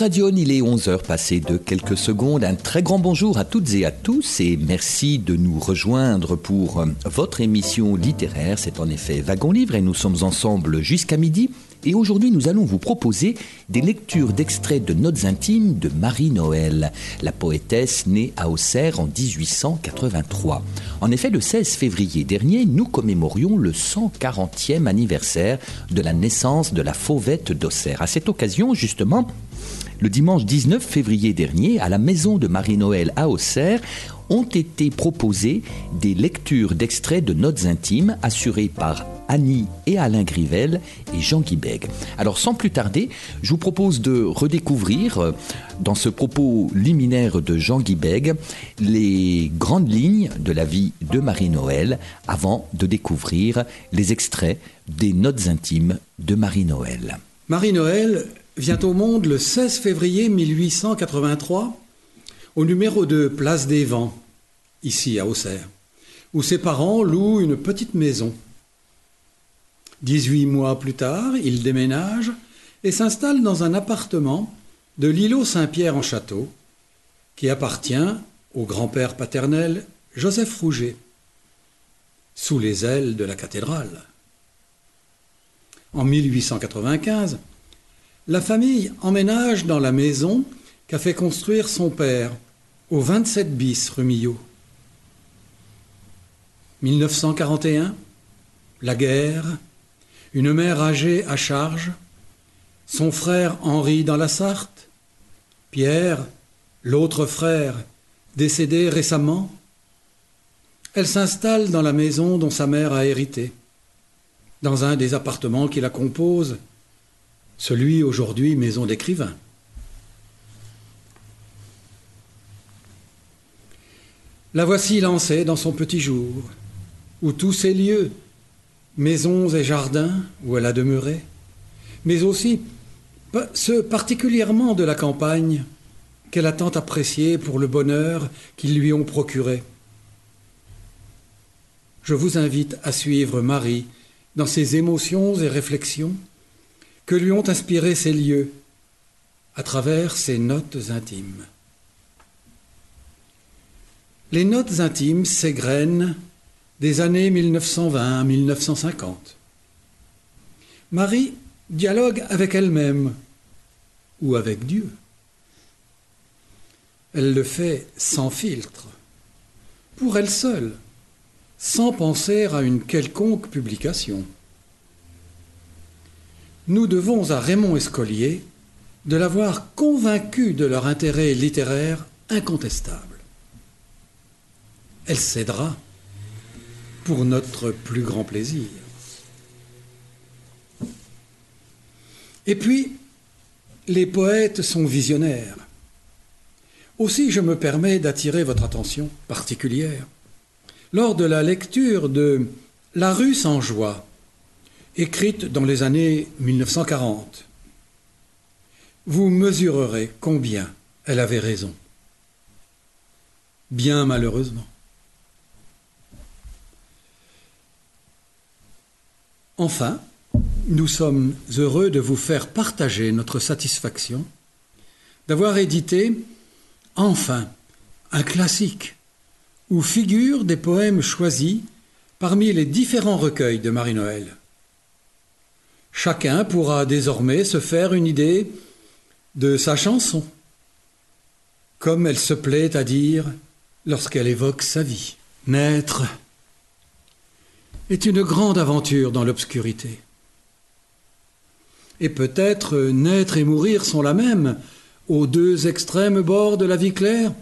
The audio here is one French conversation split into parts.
Radion, il est 11h passé de quelques secondes. Un très grand bonjour à toutes et à tous et merci de nous rejoindre pour euh, votre émission littéraire. C'est en effet Wagon Livre et nous sommes ensemble jusqu'à midi. Et aujourd'hui, nous allons vous proposer des lectures d'extraits de notes intimes de Marie-Noël, la poétesse née à Auxerre en 1883. En effet, le 16 février dernier, nous commémorions le 140e anniversaire de la naissance de la fauvette d'Auxerre. À cette occasion, justement, le dimanche 19 février dernier, à la maison de Marie-Noël à Auxerre, ont été proposées des lectures d'extraits de notes intimes assurées par Annie et Alain Grivel et Jean Guibeg. Alors sans plus tarder, je vous propose de redécouvrir euh, dans ce propos liminaire de Jean Guibeg les grandes lignes de la vie de Marie-Noël avant de découvrir les extraits des notes intimes de Marie-Noël. Marie-Noël vient au monde le 16 février 1883 au numéro 2 Place des Vents, ici à Auxerre, où ses parents louent une petite maison. 18 mois plus tard, il déménage et s'installe dans un appartement de l'îlot Saint-Pierre en Château, qui appartient au grand-père paternel Joseph Rouget, sous les ailes de la cathédrale. En 1895, la famille emménage dans la maison qu'a fait construire son père au 27 bis rue Millot. 1941, la guerre, une mère âgée à charge, son frère Henri dans la Sarthe, Pierre, l'autre frère, décédé récemment. Elle s'installe dans la maison dont sa mère a hérité, dans un des appartements qui la composent, celui aujourd'hui maison d'écrivain. La voici lancée dans son petit jour, où tous ces lieux, maisons et jardins où elle a demeuré, mais aussi ceux particulièrement de la campagne qu'elle a tant appréciés pour le bonheur qu'ils lui ont procuré. Je vous invite à suivre Marie dans ses émotions et réflexions que lui ont inspiré ces lieux à travers ses notes intimes. Les notes intimes s'égrènent des années 1920 à 1950. Marie dialogue avec elle-même ou avec Dieu. Elle le fait sans filtre, pour elle seule, sans penser à une quelconque publication. Nous devons à Raymond Escolier de l'avoir convaincu de leur intérêt littéraire incontestable. Elle cédera pour notre plus grand plaisir. Et puis, les poètes sont visionnaires. Aussi, je me permets d'attirer votre attention particulière lors de la lecture de La rue sans joie, écrite dans les années 1940. Vous mesurerez combien elle avait raison. Bien malheureusement. Enfin, nous sommes heureux de vous faire partager notre satisfaction d'avoir édité enfin un classique où figurent des poèmes choisis parmi les différents recueils de Marie-Noël. Chacun pourra désormais se faire une idée de sa chanson, comme elle se plaît à dire lorsqu'elle évoque sa vie. Naître est une grande aventure dans l'obscurité. Et peut-être naître et mourir sont la même aux deux extrêmes bords de la vie claire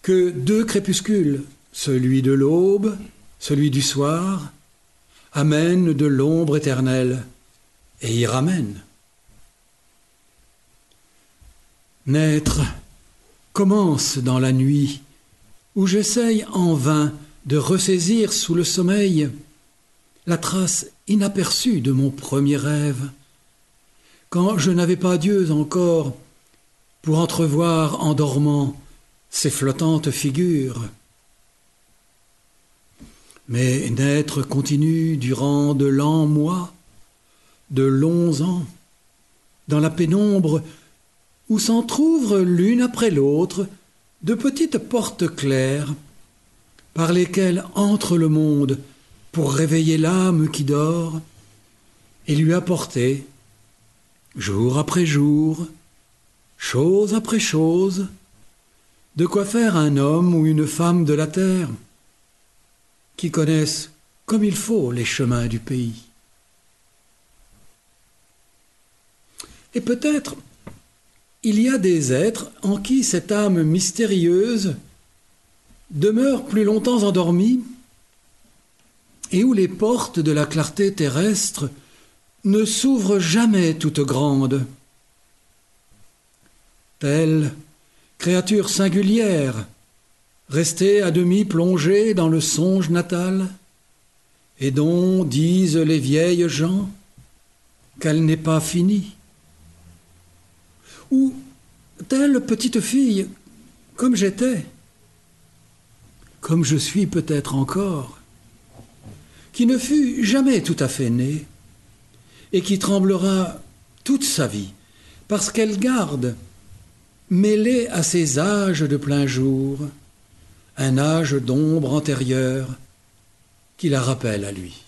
que deux crépuscules, celui de l'aube, celui du soir, amène de l'ombre éternelle et y ramène. Naître commence dans la nuit où j'essaye en vain de ressaisir sous le sommeil la trace inaperçue de mon premier rêve, quand je n'avais pas Dieu encore pour entrevoir en dormant ces flottantes figures. Mais naître continue durant de lents mois, de longs ans, dans la pénombre où s'entr'ouvrent l'une après l'autre de petites portes claires par lesquelles entre le monde pour réveiller l'âme qui dort et lui apporter, jour après jour, chose après chose, de quoi faire un homme ou une femme de la terre qui connaissent comme il faut les chemins du pays. Et peut-être il y a des êtres en qui cette âme mystérieuse demeure plus longtemps endormie et où les portes de la clarté terrestre ne s'ouvrent jamais toutes grandes. Telle créature singulière, restée à demi plongée dans le songe natal, et dont disent les vieilles gens qu'elle n'est pas finie. Ou telle petite fille, comme j'étais, comme je suis peut-être encore, qui ne fut jamais tout à fait née, et qui tremblera toute sa vie, parce qu'elle garde, mêlée à ses âges de plein jour, un âge d'ombre antérieure qui la rappelle à lui.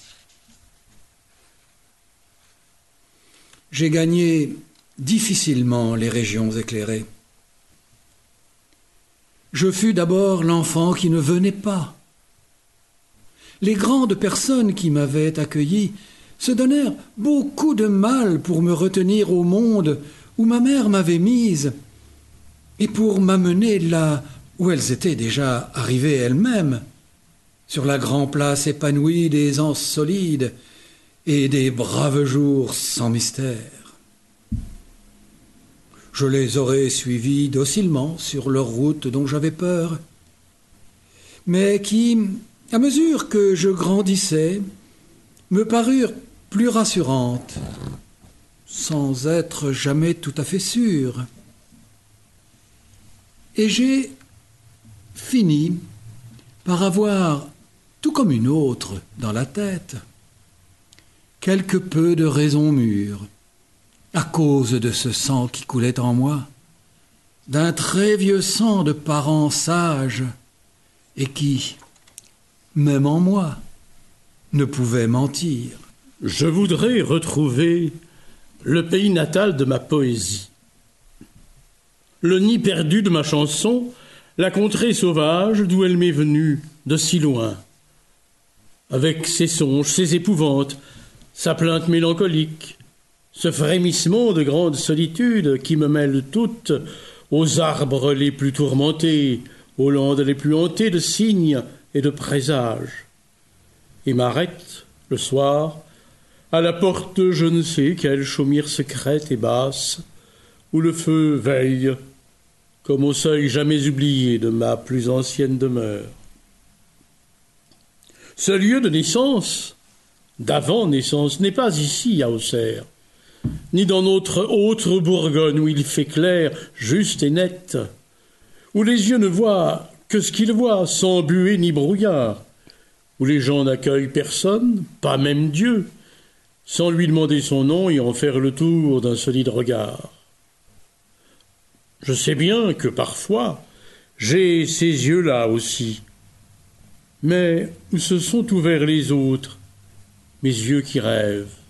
J'ai gagné difficilement les régions éclairées. Je fus d'abord l'enfant qui ne venait pas. Les grandes personnes qui m'avaient accueilli se donnèrent beaucoup de mal pour me retenir au monde où ma mère m'avait mise et pour m'amener là où elles étaient déjà arrivées elles-mêmes, sur la grande place épanouie des anses solides et des braves jours sans mystère je les aurais suivis docilement sur leur route dont j'avais peur, mais qui, à mesure que je grandissais, me parurent plus rassurantes, sans être jamais tout à fait sûr. Et j'ai fini par avoir, tout comme une autre dans la tête, quelque peu de raison mûre à cause de ce sang qui coulait en moi, d'un très vieux sang de parents sages, et qui, même en moi, ne pouvait mentir. Je voudrais retrouver le pays natal de ma poésie, le nid perdu de ma chanson, la contrée sauvage d'où elle m'est venue de si loin, avec ses songes, ses épouvantes, sa plainte mélancolique, ce frémissement de grande solitude qui me mêle toutes aux arbres les plus tourmentés, aux landes les plus hantées de signes et de présages, et m'arrête, le soir, à la porte je ne sais quelle chaumière secrète et basse, où le feu veille, comme au seuil jamais oublié de ma plus ancienne demeure. Ce lieu de naissance, d'avant naissance, n'est pas ici à Auxerre ni dans notre autre Bourgogne où il fait clair, juste et net, où les yeux ne voient que ce qu'ils voient, sans buée ni brouillard, où les gens n'accueillent personne, pas même Dieu, sans lui demander son nom et en faire le tour d'un solide regard. Je sais bien que parfois j'ai ces yeux-là aussi, mais où se sont ouverts les autres, mes yeux qui rêvent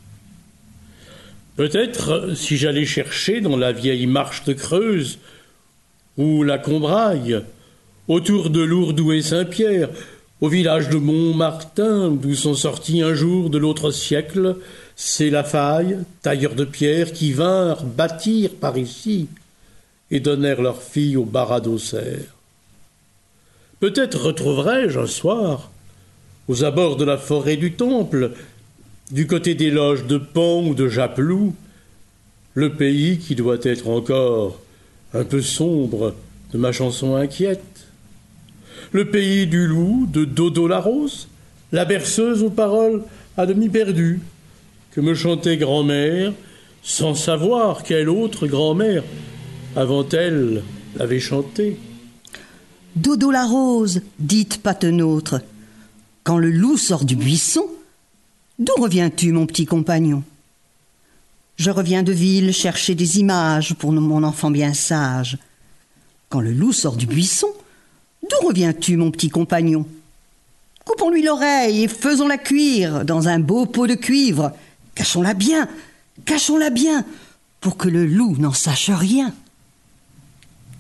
Peut-être si j'allais chercher dans la vieille marche de Creuse, ou la Combraille, autour de Lourdes et Saint-Pierre, au village de Montmartin, d'où sont sortis un jour de l'autre siècle ces Lafaille, tailleurs de pierre, qui vinrent bâtir par ici et donnèrent leurs filles au barat d'Auxerre. Peut-être retrouverai-je un soir aux abords de la forêt du Temple, du côté des loges de Pan ou de Japlou, le pays qui doit être encore un peu sombre de ma chanson inquiète, le pays du loup de Dodo la Rose, la berceuse aux paroles à demi perdues, que me chantait grand-mère, sans savoir quelle autre grand-mère avant elle l'avait chantée. Dodo la rose, dites patenôtre, quand le loup sort du buisson, d'où reviens-tu, mon petit compagnon? Je reviens de ville chercher des images pour mon enfant bien sage. Quand le loup sort du buisson, d'où reviens-tu, mon petit compagnon? Coupons-lui l'oreille et faisons-la cuire dans un beau pot de cuivre. Cachons-la bien, cachons-la bien, pour que le loup n'en sache rien.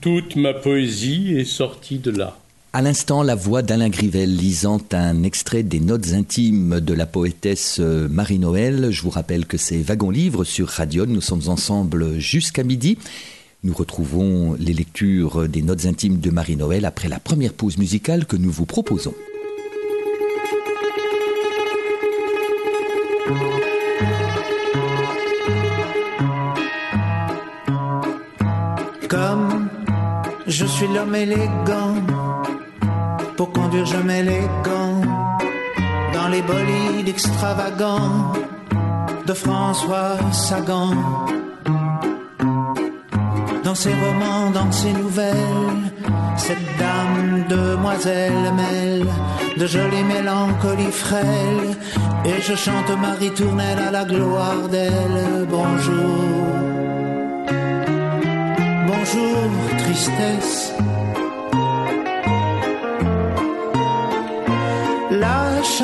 Toute ma poésie est sortie de là. À l'instant, la voix d'Alain Grivel lisant un extrait des notes intimes de la poétesse euh, Marie-Noël. Je vous rappelle que c'est Wagon Livre sur Radion. Nous sommes ensemble jusqu'à midi. Nous retrouvons les lectures des notes intimes de Marie-Noël après la première pause musicale que nous vous proposons. Je suis l'homme élégant, pour conduire je mets les gants dans les bolides extravagants de François Sagan. Dans ses romans, dans ses nouvelles, cette dame demoiselle mêle de jolies mélancolies frêles, et je chante Marie Tournelle à la gloire d'elle. Bonjour bonjour, tristesse.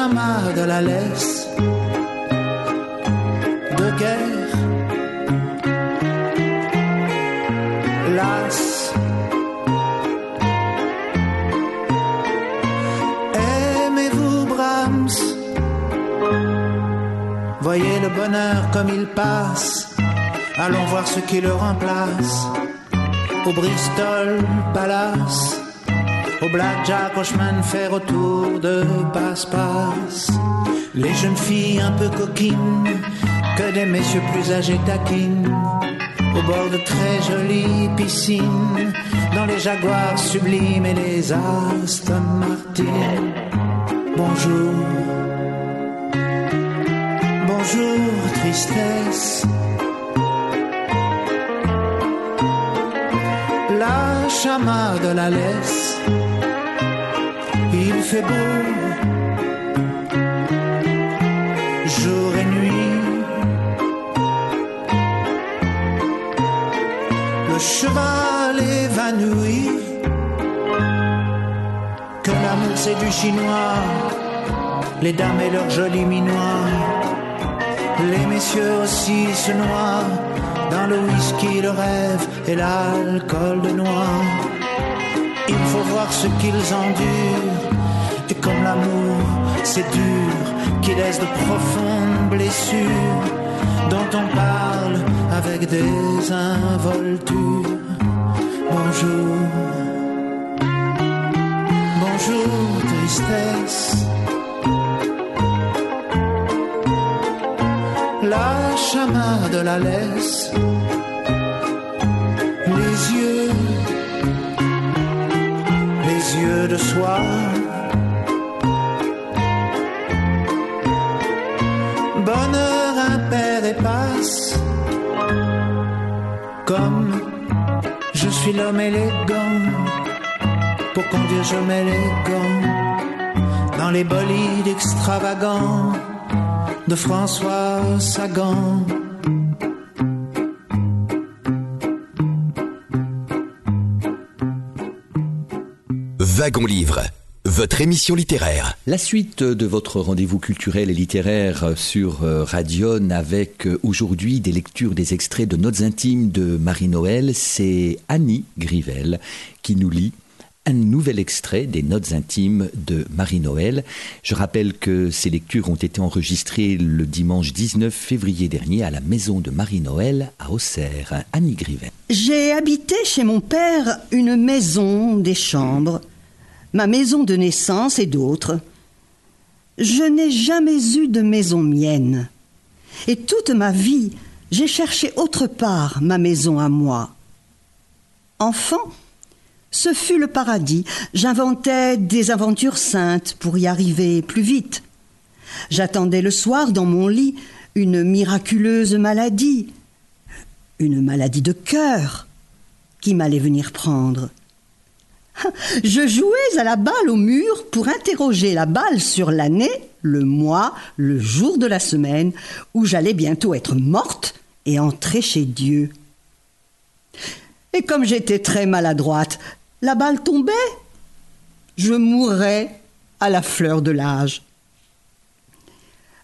Chamade la laisse de guerre. Las. Aimez-vous Brahms? Voyez le bonheur comme il passe. Allons voir ce qui le remplace au Bristol Palace, Blackjack, au chemin de autour de passe-passe. Les jeunes filles un peu coquines, que des messieurs plus âgés taquinent, au bord de très jolies piscines, dans les jaguars sublimes et les Aston Martin. Bonjour, bonjour, tristesse. de la laisse. Fait beau, jour et nuit. Le cheval évanoui, que l'amour c'est du chinois, les dames et leurs jolis minois, les messieurs aussi se noient dans le whisky, le rêve et l'alcool de noix. Il faut voir ce qu'ils endurent. Et comme l'amour, c'est dur, qui laisse de profondes blessures, dont on parle avec des involtures. Bonjour, bonjour, tristesse. la chamade la laisse. Les yeux, les yeux de soie. Suis l'homme élégant, pour conduire je mets les gants dans les bolides extravagants de François Sagan. Wagon Livre, votre émission littéraire. La suite de votre rendez-vous culturel et littéraire sur euh, Radion avec euh, aujourd'hui des lectures des extraits de notes intimes de Marie-Noël, c'est Annie Grivel qui nous lit un nouvel extrait des notes intimes de Marie-Noël. Je rappelle que ces lectures ont été enregistrées le dimanche 19 février dernier à la maison de Marie-Noël à Auxerre. Annie Grivet. J'ai habité chez mon père une maison, des chambres, ma maison de naissance et d'autres. Je n'ai jamais eu de maison mienne. Et toute ma vie, j'ai cherché autre part ma maison à moi. Enfant, ce fut le paradis. J'inventais des aventures saintes pour y arriver plus vite. J'attendais le soir dans mon lit une miraculeuse maladie, une maladie de cœur qui m'allait venir prendre. Je jouais à la balle au mur pour interroger la balle sur l'année, le mois, le jour de la semaine où j'allais bientôt être morte et entrer chez Dieu. Et comme j'étais très maladroite, la balle tombait. Je mourrais à la fleur de l'âge.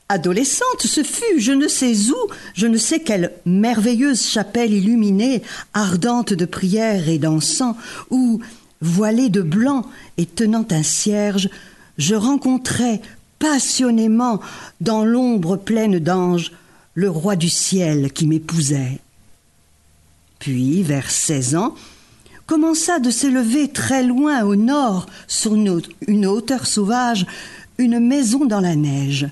Adolescente, ce fut je ne sais où, je ne sais quelle merveilleuse chapelle illuminée, ardente de prières et d'encens, où, voilée de blanc et tenant un cierge, je rencontrais passionnément, dans l'ombre pleine d'anges, le roi du ciel qui m'épousait. Puis, vers seize ans, commença de s'élever très loin au nord, sur une hauteur sauvage, une maison dans la neige.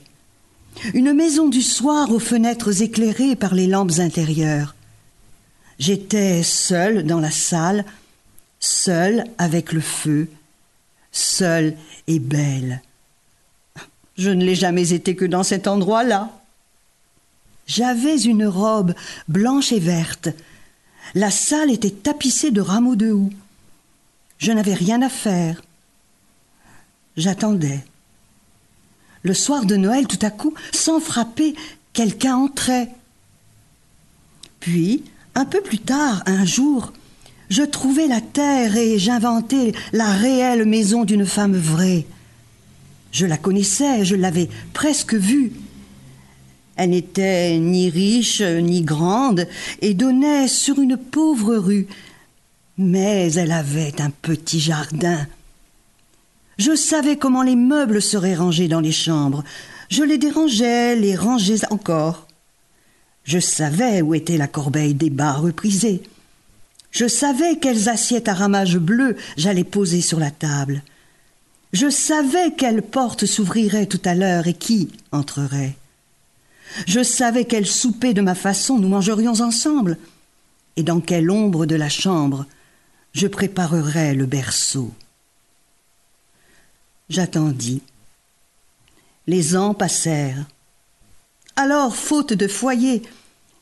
Une maison du soir aux fenêtres éclairées par les lampes intérieures. J'étais seule dans la salle, seule avec le feu, seule et belle. Je ne l'ai jamais été que dans cet endroit-là. J'avais une robe blanche et verte. La salle était tapissée de rameaux de houx. Je n'avais rien à faire. J'attendais. Le soir de Noël, tout à coup, sans frapper, quelqu'un entrait. Puis, un peu plus tard, un jour, je trouvais la terre et j'inventais la réelle maison d'une femme vraie. Je la connaissais, je l'avais presque vue. Elle n'était ni riche ni grande et donnait sur une pauvre rue, mais elle avait un petit jardin je savais comment les meubles seraient rangés dans les chambres. Je les dérangeais, les rangeais encore. Je savais où était la corbeille des bas reprisés. Je savais quelles assiettes à ramage bleu j'allais poser sur la table. Je savais quelle porte s'ouvrirait tout à l'heure et qui entrerait. Je savais quel souper de ma façon nous mangerions ensemble, et dans quelle ombre de la chambre je préparerais le berceau. J'attendis. Les ans passèrent. Alors, faute de foyer,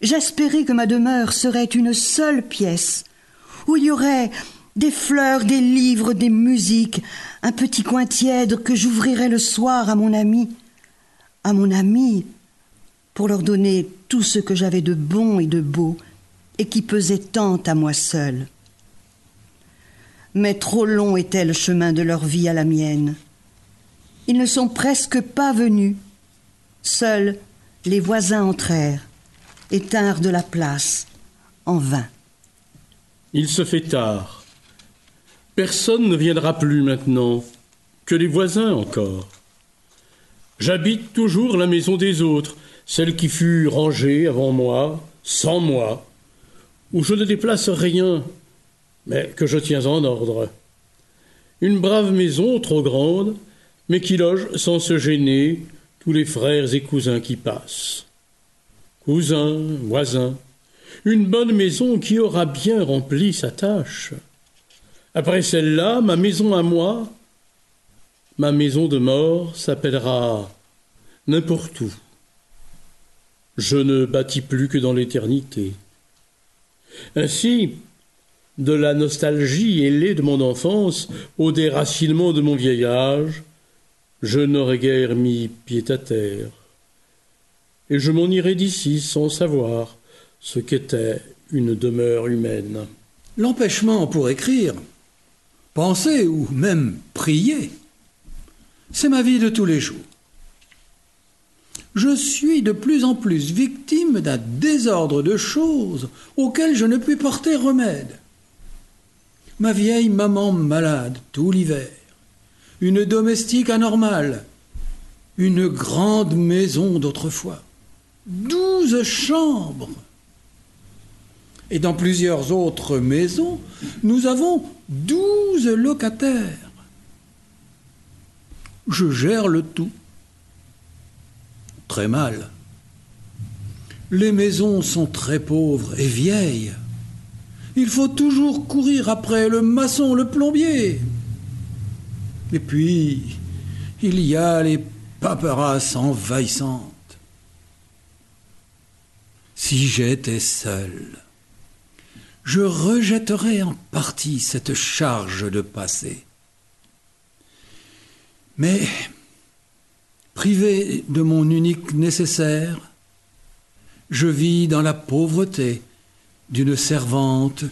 j'espérais que ma demeure serait une seule pièce, où il y aurait des fleurs, des livres, des musiques, un petit coin tiède que j'ouvrirais le soir à mon ami, à mon ami, pour leur donner tout ce que j'avais de bon et de beau, et qui pesait tant à moi seul. Mais trop long était le chemin de leur vie à la mienne. Ils ne sont presque pas venus. Seuls les voisins entrèrent et tinrent de la place, en vain. Il se fait tard. Personne ne viendra plus maintenant, que les voisins encore. J'habite toujours la maison des autres, celle qui fut rangée avant moi, sans moi, où je ne déplace rien, mais que je tiens en ordre. Une brave maison trop grande, mais qui loge sans se gêner tous les frères et cousins qui passent. Cousins, voisins, une bonne maison qui aura bien rempli sa tâche. Après celle-là, ma maison à moi, ma maison de mort s'appellera n'importe où. Je ne bâtis plus que dans l'éternité. Ainsi, de la nostalgie ailée de mon enfance au déracinement de mon vieil âge, je n'aurais guère mis pied à terre. Et je m'en irais d'ici sans savoir ce qu'était une demeure humaine. L'empêchement pour écrire, penser ou même prier, c'est ma vie de tous les jours. Je suis de plus en plus victime d'un désordre de choses auxquelles je ne puis porter remède. Ma vieille maman malade tout l'hiver, une domestique anormale, une grande maison d'autrefois, douze chambres. Et dans plusieurs autres maisons, nous avons douze locataires. Je gère le tout. très mal. Les maisons sont très pauvres et vieilles. Il faut toujours courir après le maçon, le plombier. Et puis, il y a les paperasses envahissantes. Si j'étais seul, je rejetterais en partie cette charge de passé. Mais, privé de mon unique nécessaire, je vis dans la pauvreté d'une servante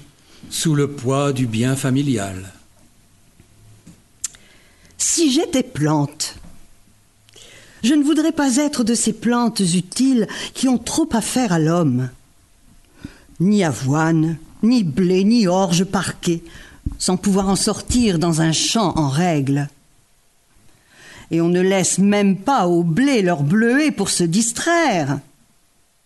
sous le poids du bien familial. Si j'étais plante, je ne voudrais pas être de ces plantes utiles qui ont trop à faire à l'homme. Ni avoine, ni blé, ni orge parquet, sans pouvoir en sortir dans un champ en règle. Et on ne laisse même pas au blé leur bleuet pour se distraire.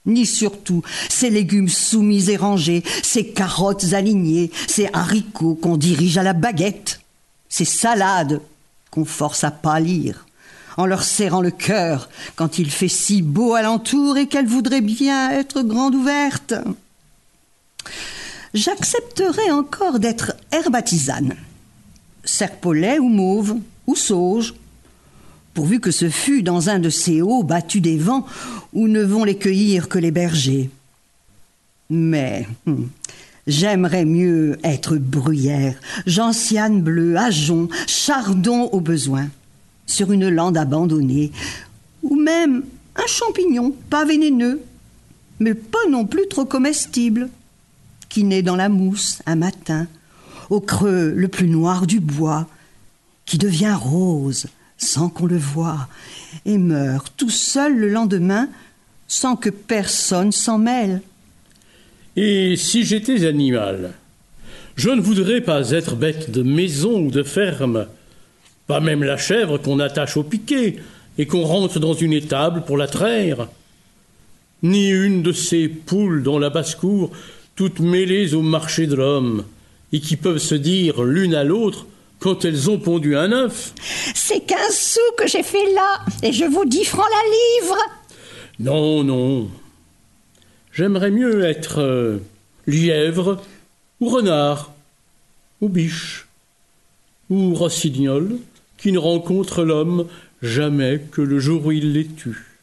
Ni surtout ces légumes soumis et rangés, ces carottes alignées, ces haricots qu'on dirige à la baguette, ces salades qu'on force à pâlir, en leur serrant le cœur quand il fait si beau alentour et qu'elles voudraient bien être grandes ouvertes. J'accepterais encore d'être herbatisane, serpolet ou mauve, ou sauge, pourvu que ce fût dans un de ces hauts battus des vents où ne vont les cueillir que les bergers. Mais hum, J'aimerais mieux être bruyère, gentiane bleue, ajon, chardon au besoin, sur une lande abandonnée, ou même un champignon pas vénéneux, mais pas non plus trop comestible, qui naît dans la mousse un matin, au creux le plus noir du bois, qui devient rose sans qu'on le voie, et meurt tout seul le lendemain sans que personne s'en mêle. Et si j'étais animal, je ne voudrais pas être bête de maison ou de ferme, pas même la chèvre qu'on attache au piquet et qu'on rentre dans une étable pour la traire, ni une de ces poules dans la basse-cour, toutes mêlées au marché de l'homme, et qui peuvent se dire l'une à l'autre quand elles ont pondu un œuf. C'est quinze sous que j'ai fait là, et je vous dis francs la livre. Non, non, J'aimerais mieux être euh, lièvre, ou renard, ou biche, ou rossignol, qui ne rencontre l'homme jamais que le jour où il les tue.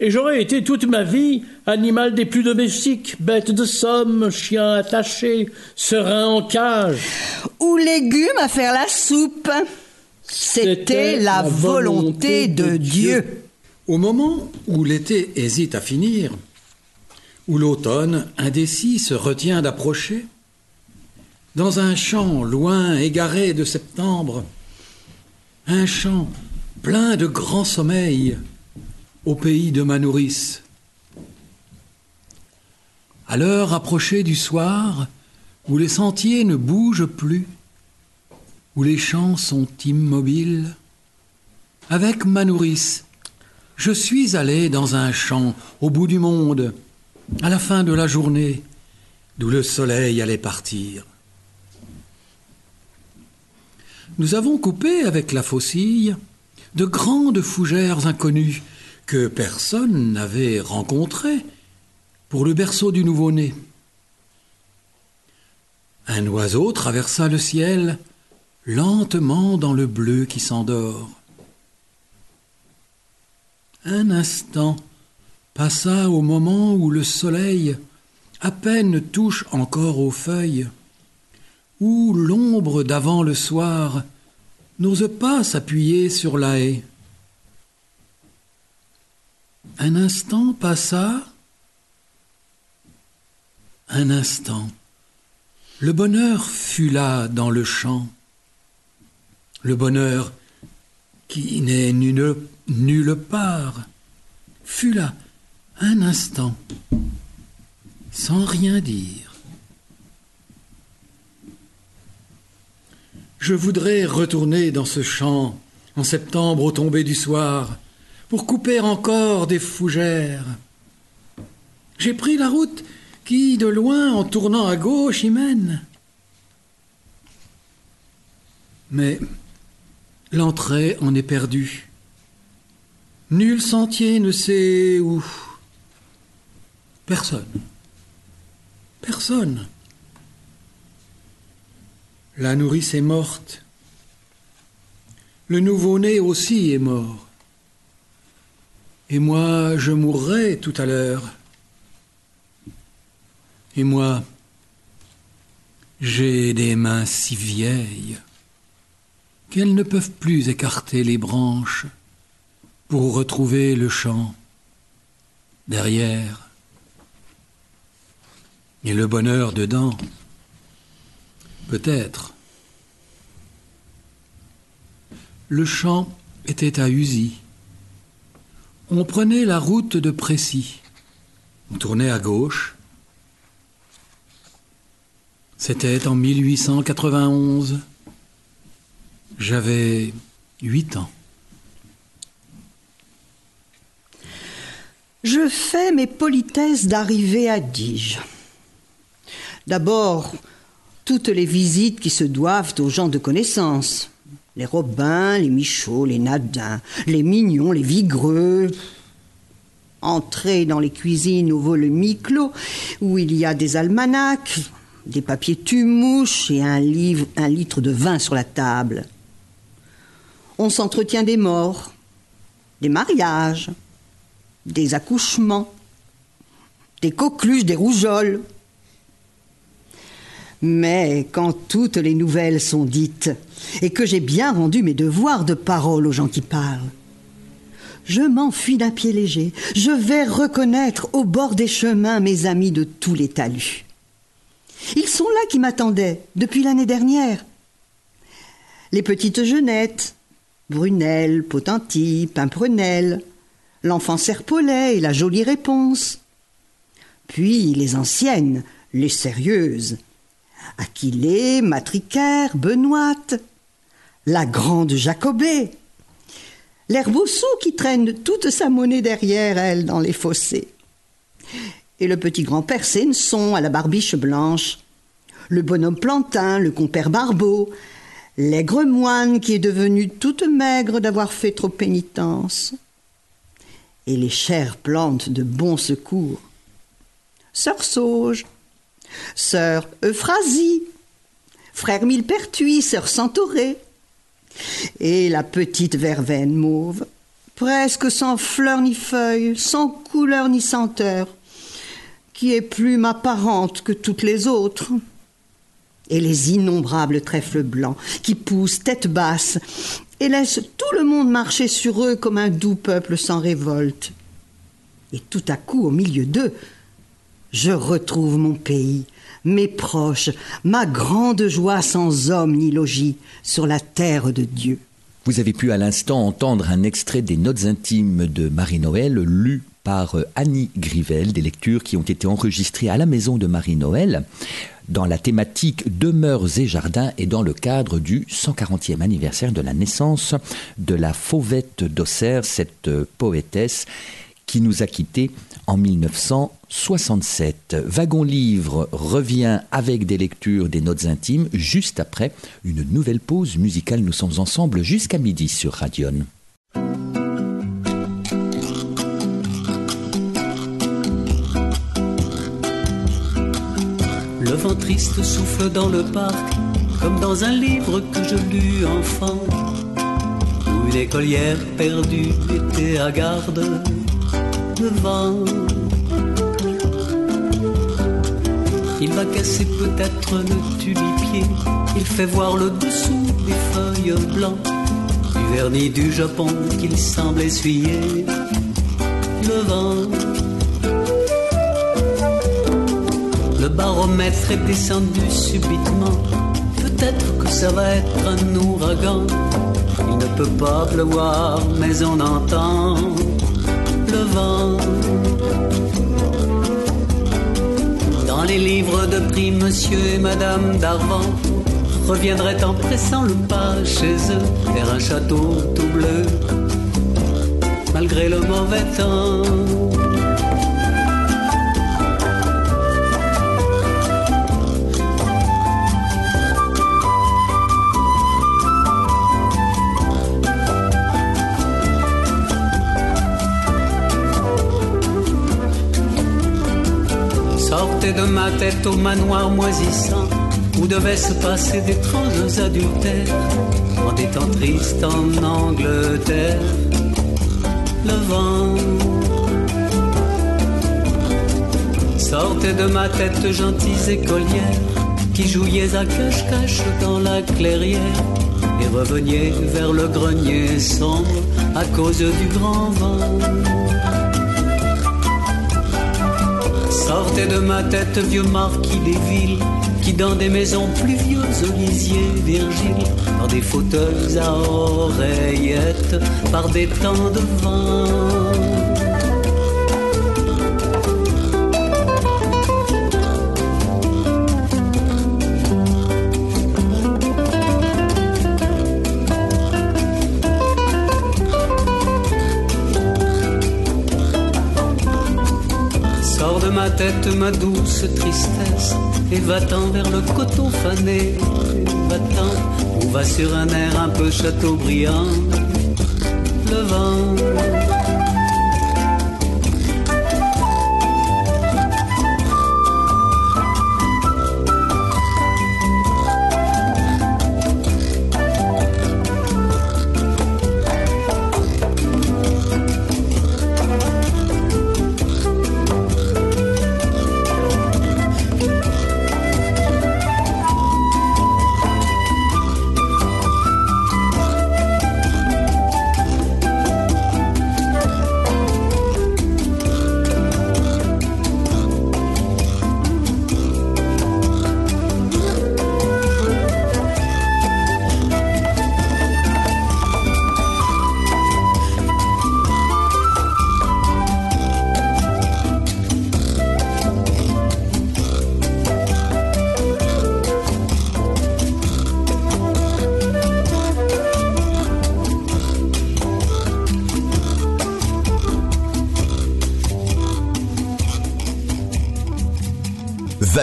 Et j'aurais été toute ma vie animal des plus domestiques, bête de somme, chien attaché, serein en cage. Ou légumes à faire la soupe. C'était la, volonté, de Dieu. Au moment où l'été hésite à finir, où l'automne, indécis, se retient d'approcher, dans un champ loin égaré de septembre, un champ plein de grands sommeils au pays de ma nourrice. À l'heure approchée du soir, où les sentiers ne bougent plus, où les champs sont immobiles, avec ma nourrice, je suis allé dans un champ au bout du monde, à la fin de la journée, d'où le soleil allait partir. Nous avons coupé avec la faucille de grandes fougères inconnues que personne n'avait rencontrées pour le berceau du nouveau-né. Un oiseau traversa le ciel lentement dans le bleu qui s'endort. Un instant, passa au moment où le soleil à peine touche encore aux feuilles, où l'ombre d'avant le soir n'ose pas s'appuyer sur la haie. Un instant passa, un instant. Le bonheur fut là dans le champ, le bonheur qui n'est nulle, nulle part, fut là un instant, sans rien dire. Je voudrais retourner dans ce champ en septembre au tomber du soir pour couper encore des fougères. J'ai pris la route qui, de loin, en tournant à gauche, y mène. Mais l'entrée en est perdue. Nul sentier ne sait où. Personne. Personne. La nourrice est morte. Le nouveau-né aussi est mort. Et moi, je mourrai tout à l'heure. Et moi, j'ai des mains si vieilles qu'elles ne peuvent plus écarter les branches pour retrouver le champ derrière et le bonheur dedans. Peut-être. Le champ était à Usy. On prenait la route de Précy. On tournait à gauche. C'était en 1891. J'avais huit ans. Je fais mes politesses d'arrivée à Dige. D'abord, toutes les visites qui se doivent aux gens de connaissance. Les Robins, les Michauds, les Nadins, les Mignons, les Vigreux. Entrer dans les cuisines au volume clos, où il y a des almanachs, des papiers tumouches et un un litre de vin sur la table. On s'entretient des morts, des mariages, des accouchements, des coqueluches, des rougeoles. Mais quand toutes les nouvelles sont dites et que j'ai bien rendu mes devoirs de parole aux gens qui parlent, je m'enfuis d'un pied léger. Je vais reconnaître au bord des chemins mes amis de tous les talus. Ils sont là qui m'attendaient depuis l'année dernière. Les petites jeunettes, Brunel, Potenty, Pimprenel, l'enfant Serpolet et la jolie réponse. Puis les anciennes, les sérieuses, Aquilée, Matricaire, Benoîte, la grande Jacobée, l'herbossou qui traîne toute sa monnaie derrière elle dans les fossés, et le petit grand-père Séneson à la barbiche blanche, le bonhomme Plantin, le compère Barbeau, l'aigre moine qui est devenu toute maigre d'avoir fait trop pénitence, et les chères plantes de bon secours. Sœur Sauge, sœur Euphrasie, frère Millepertuis, sœur Centaurée, et la petite verveine mauve, presque sans fleurs ni feuilles, sans couleur ni senteur, qui est plus ma parente que toutes les autres, et les innombrables trèfles blancs qui poussent tête basse et laissent tout le monde marcher sur eux comme un doux peuple sans révolte. Et tout à coup, au milieu d'eux, je retrouve mon pays, mes proches, ma grande joie sans homme ni logis sur la terre de Dieu. Vous avez pu à l'instant entendre un extrait des notes intimes de Marie-Noël lues par Annie Grivel, des lectures qui ont été enregistrées à la maison de Marie-Noël dans la thématique Demeures et Jardins et dans le cadre du 140e anniversaire de la naissance de la Fauvette d'Auxerre, cette poétesse qui nous a quittés en 1967. Wagon Livre revient avec des lectures des notes intimes juste après une nouvelle pause musicale. Nous sommes ensemble jusqu'à midi sur Radion. Le vent triste souffle dans le parc, comme dans un livre que je lus enfant, où une écolière perdue était à garde devant. Il va casser peut-être le tulipier, il fait voir le dessous des feuilles blancs, du vernis du Japon qu'il semble essuyer le vent. Le baromètre est descendu subitement. Peut-être que ça va être un ouragan. Il ne peut pas pleuvoir, mais on entend le vent. Dans les livres de prix, monsieur et madame d'Arvant reviendraient en pressant le pas chez eux vers un château tout bleu, malgré le mauvais temps. Sortez de ma tête au manoir moisissant où devaient se passer d'étranges adultères en des temps tristes en Angleterre. Le vent sortez de ma tête, gentils écolières qui jouiez à cache-cache dans la clairière et reveniez vers le grenier sombre à cause du grand vent. De ma tête, vieux marquis des villes, qui dans des maisons pluvieuses, lisiez Virgile, dans des fauteuils à oreillettes, par des temps de vent. Ma douce tristesse et va-t'en vers le coton fané. Va-t'en ou va sur un air un peu châteaubriand. Le vent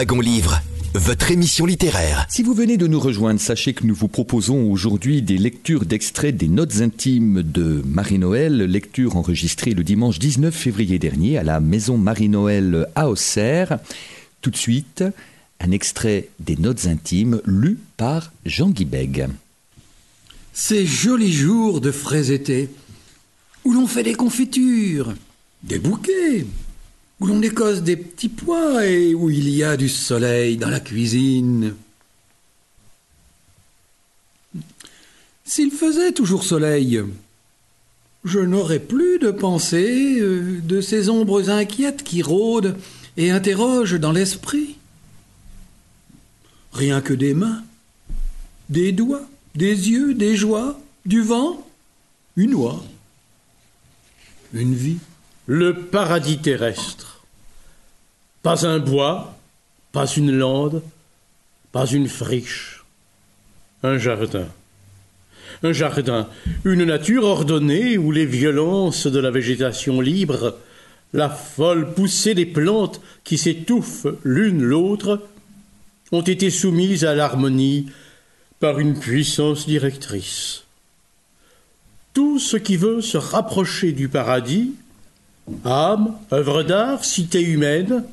Wagon Livre, votre émission littéraire. Si vous venez de nous rejoindre, sachez que nous vous proposons aujourd'hui des lectures d'extraits des notes intimes de Marie-Noël, lecture enregistrée le dimanche 19 février dernier à la maison Marie-Noël à Auxerre. Tout de suite, un extrait des notes intimes lu par Jean Guibeg. Ces jolis jours de frais été, où l'on fait des confitures, des bouquets, où l'on écosse des petits pois et où il y a du soleil dans la cuisine. S'il faisait toujours soleil, je n'aurais plus de pensée euh, de ces ombres inquiètes qui rôdent et interrogent dans l'esprit. Rien que des mains, des doigts, des yeux, des joies, du vent, une oie, une vie. Le paradis terrestre. Pas un bois, pas une lande, pas une friche. Un jardin. Un jardin, une nature ordonnée où les violences de la végétation libre, la folle poussée des plantes qui s'étouffent l'une l'autre, ont été soumises à l'harmonie par une puissance directrice. Tout ce qui veut se rapprocher du paradis, âme, œuvre d'art, cité humaine,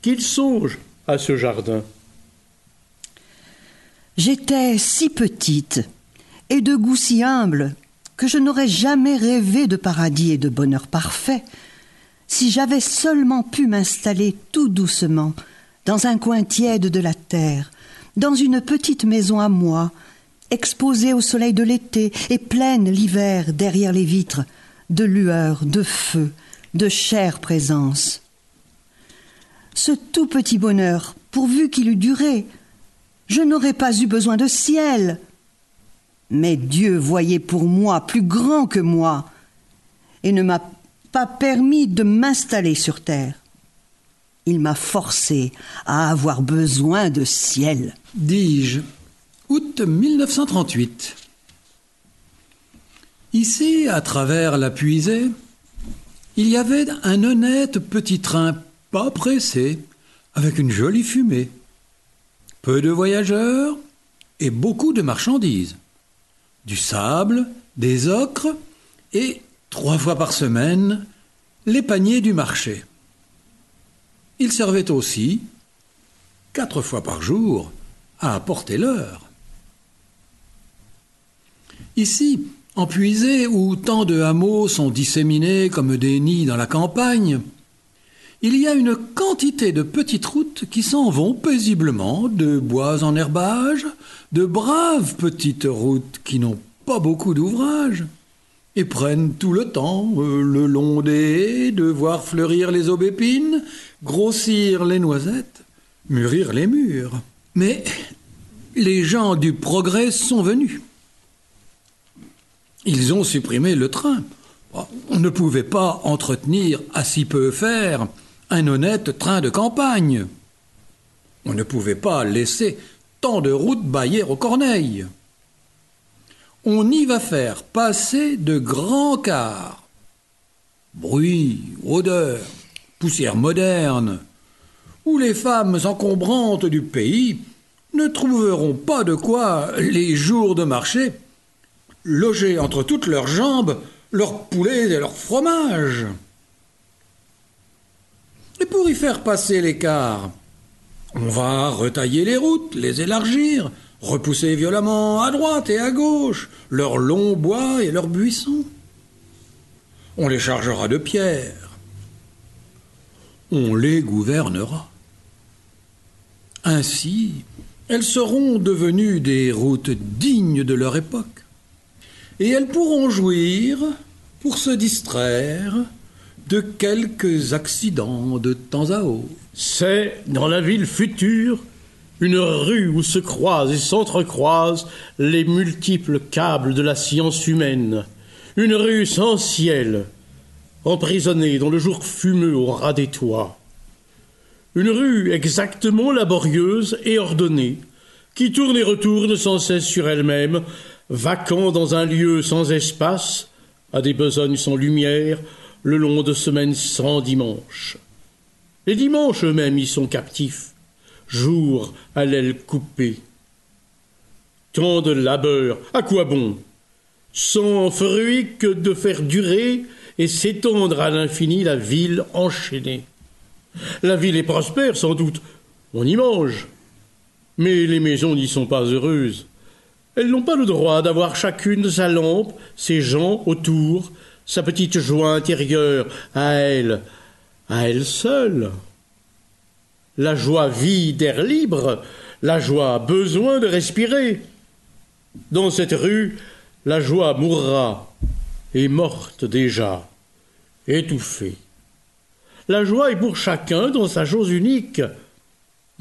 qu'il songe à ce jardin. J'étais si petite et de goût si humble que je n'aurais jamais rêvé de paradis et de bonheur parfait si j'avais seulement pu m'installer tout doucement dans un coin tiède de la terre, dans une petite maison à moi, exposée au soleil de l'été et pleine l'hiver derrière les vitres, de lueurs, de feu, de chère présence ce tout petit bonheur, pourvu qu'il eût duré. Je n'aurais pas eu besoin de ciel. Mais Dieu voyait pour moi plus grand que moi, et ne m'a pas permis de m'installer sur terre. Il m'a forcé à avoir besoin de ciel. Dis-je, août 1938. Ici, à travers la puisée, il y avait un honnête petit train pas pressé, avec une jolie fumée. Peu de voyageurs et beaucoup de marchandises. Du sable, des ocres et, trois fois par semaine, les paniers du marché. il servait aussi, quatre fois par jour, à apporter l'heure. Ici, en Puisée, où tant de hameaux sont disséminés comme des nids dans la campagne, il y a une quantité de petites routes qui s'en vont paisiblement, de bois en herbage, de braves petites routes qui n'ont pas beaucoup d'ouvrage, et prennent tout le temps, euh, le long des haies, de voir fleurir les aubépines, grossir les noisettes, mûrir les mûres. Mais les gens du progrès sont venus. Ils ont supprimé le train. On ne pouvait pas entretenir à si peu faire un honnête train de campagne. On ne pouvait pas laisser tant de routes bailler aux corneilles. On y va faire passer de grands cars. Bruit, odeur, poussière moderne, où les femmes encombrantes du pays ne trouveront pas de quoi, les jours de marché, loger entre toutes leurs jambes leurs poulets et leurs fromages. Et pour y faire passer l'écart, on va retailler les routes, les élargir, repousser violemment à droite et à gauche leurs longs bois et leurs buissons. On les chargera de pierres. On les gouvernera. Ainsi, elles seront devenues des routes dignes de leur époque et elles pourront jouir, pour se distraire, de quelques accidents de temps à autre. C'est, dans la ville future, une rue où se croisent et s'entrecroisent les multiples câbles de la science humaine, une rue sans ciel, emprisonnée dans le jour fumeux au ras des toits, une rue exactement laborieuse et ordonnée, qui tourne et retourne sans cesse sur elle-même, vacant dans un lieu sans espace, à des besognes sans lumière, le long de semaines sans dimanche. Les dimanches eux-mêmes y sont captifs, jour à l'aile coupée. Tant de labeur, à quoi bon? Sans fruit que de faire durer et s'étendre à l'infini la ville enchaînée. La ville est prospère, sans doute, on y mange, mais les maisons n'y sont pas heureuses. Elles n'ont pas le droit d'avoir chacune sa lampe, ses gens autour, sa petite joie intérieure, à elle, à elle seule. La joie vit d'air libre, la joie a besoin de respirer. Dans cette rue, la joie mourra, est morte déjà, étouffée. La joie est pour chacun dans sa chose unique,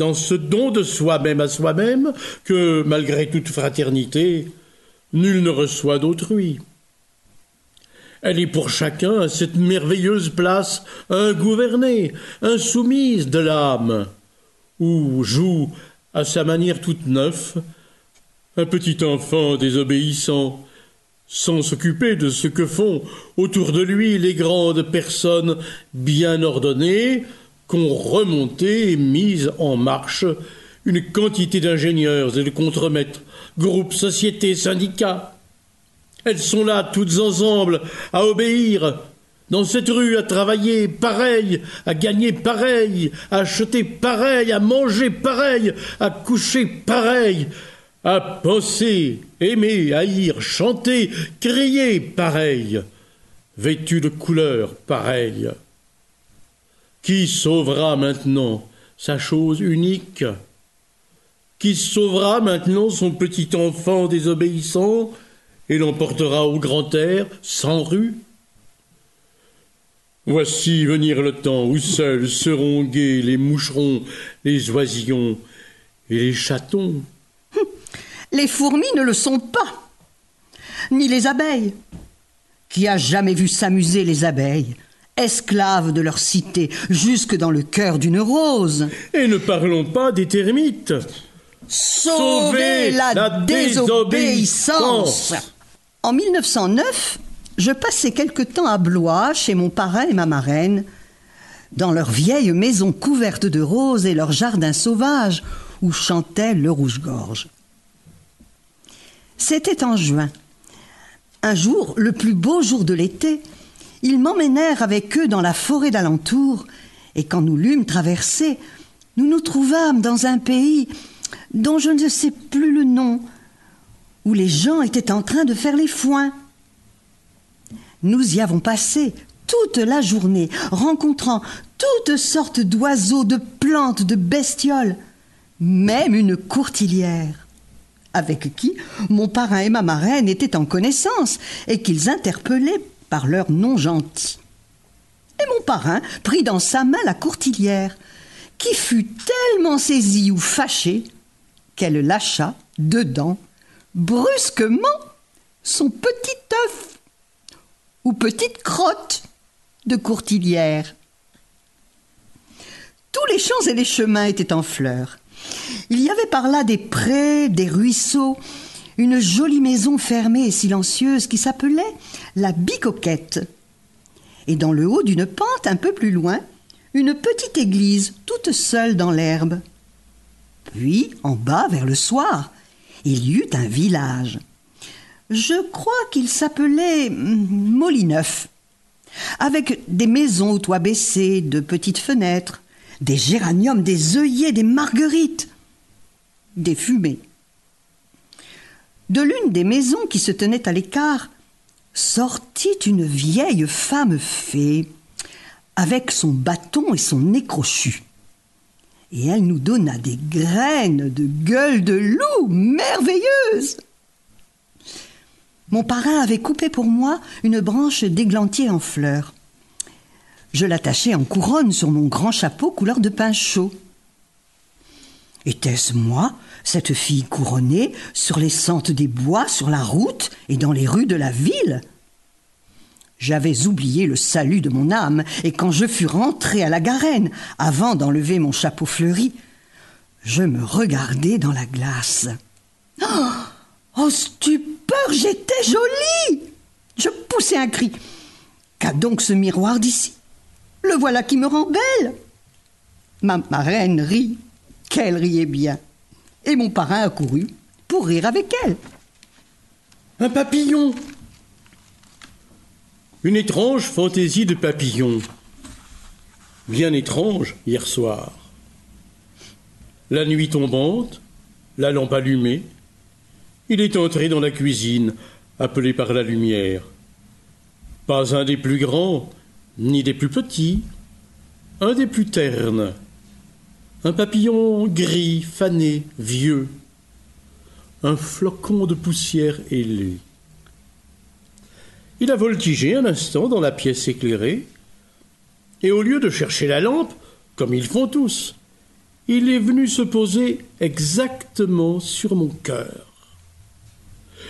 dans ce don de soi-même à soi-même que, malgré toute fraternité, nul ne reçoit d'autrui. Elle est pour chacun cette merveilleuse place ingouvernée, insoumise de l'âme, où joue, à sa manière toute neuve, un petit enfant désobéissant, sans s'occuper de ce que font autour de lui les grandes personnes bien ordonnées, qu'ont remonté et mise en marche une quantité d'ingénieurs et de contremaîtres, groupes, sociétés, syndicats. Elles sont là toutes ensemble à obéir, dans cette rue à travailler pareil, à gagner pareil, à acheter pareil, à manger pareil, à coucher pareil, à penser, aimer, haïr, chanter, crier pareil, vêtues de couleurs pareilles. Qui sauvera maintenant sa chose unique? Qui sauvera maintenant son petit enfant désobéissant et l'emportera au grand air, sans rue? Voici venir le temps où seuls seront gais les moucherons, les oisillons et les chatons. Les fourmis ne le sont pas, ni les abeilles. Qui a jamais vu s'amuser les abeilles? Esclaves de leur cité, jusque dans le cœur d'une rose. Et ne parlons pas des termites. Sauvez la, désobéissance. En 1909, je passais quelque temps à Blois chez mon parrain et ma marraine, dans leur vieille maison couverte de roses et leur jardin sauvage où chantait le rouge-gorge. C'était en juin. Un jour, le plus beau jour de l'été, ils m'emmenèrent avec eux dans la forêt d'alentour Et quand nous l'eûmes traversé, nous nous trouvâmes dans un pays dont je ne sais plus le nom, où les gens étaient en train de faire les foins. Nous y avons passé toute la journée, rencontrant toutes sortes d'oiseaux, de plantes, de bestioles, même une courtilière, avec qui mon parrain et ma marraine étaient en connaissance et qu'ils interpellaient par leur nom gentil. Et mon parrain prit dans sa main la courtilière, qui fut tellement saisie ou fâchée qu'elle lâcha dedans brusquement son petit œuf ou petite crotte de courtilière. Tous les champs et les chemins étaient en fleurs. Il y avait par là des prés, des ruisseaux, une jolie maison fermée et silencieuse qui s'appelait la Bicoquette. Et dans le haut d'une pente un peu plus loin, une petite église toute seule dans l'herbe. Puis, en bas, vers le soir, il y eut un village. Je crois qu'il s'appelait hum, Molineuf, avec des maisons aux toits baissés, de petites fenêtres, des géraniums, des œillets, des marguerites, des fumées. De l'une des maisons qui se tenaient à l'écart sortit une vieille femme fée, avec son bâton et son nez crochu. Et elle nous donna des graines de gueule de loup merveilleuses. Mon parrain avait coupé pour moi une branche d'églantier en fleurs. Je l'attachai en couronne sur mon grand chapeau couleur de pain chaud. Était-ce moi, cette fille couronnée, sur les sentes des bois, sur la route et dans les rues de la ville J'avais oublié le salut de mon âme, et quand je fus rentré à la garenne, avant d'enlever mon chapeau fleuri, je me regardai dans la glace. Oh, oh stupeur, j'étais jolie Je poussai un cri. Qu'a donc ce miroir d'ici? Le voilà qui me rend belle. Ma marraine rit, qu'elle riait bien. Et mon parrain accourut pour rire avec elle. Un papillon Une étrange fantaisie de papillon. Bien étrange hier soir. La nuit tombante, la lampe allumée, il est entré dans la cuisine, appelé par la lumière. Pas un des plus grands, ni des plus petits, un des plus ternes, un papillon gris, fané, vieux, un flocon de poussière ailée. Il a voltigé un instant dans la pièce éclairée, et au lieu de chercher la lampe, comme ils font tous, il est venu se poser exactement sur mon cœur.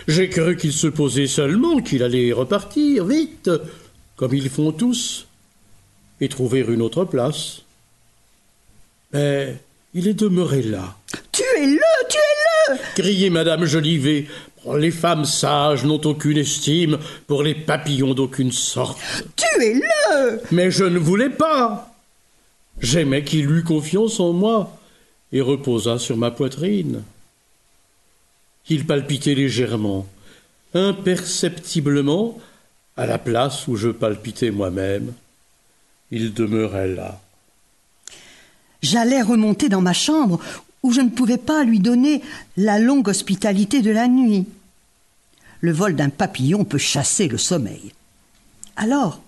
J'ai cru qu'il se posait seulement, qu'il allait repartir, vite, comme ils font tous, et trouver une autre place. Mais il est demeuré là. Tuez-le, tuez-le criait Madame Jolivet. Les femmes sages n'ont aucune estime pour les papillons d'aucune sorte. Tuez-le Mais je ne voulais pas. J'aimais qu'il eût confiance en moi et reposa sur ma poitrine. Il palpitait légèrement, imperceptiblement, à la place où je palpitais moi-même, il demeurait là. J'allais remonter dans ma chambre où je ne pouvais pas lui donner la longue hospitalité de la nuit. Le vol d'un papillon peut chasser le sommeil. Alors,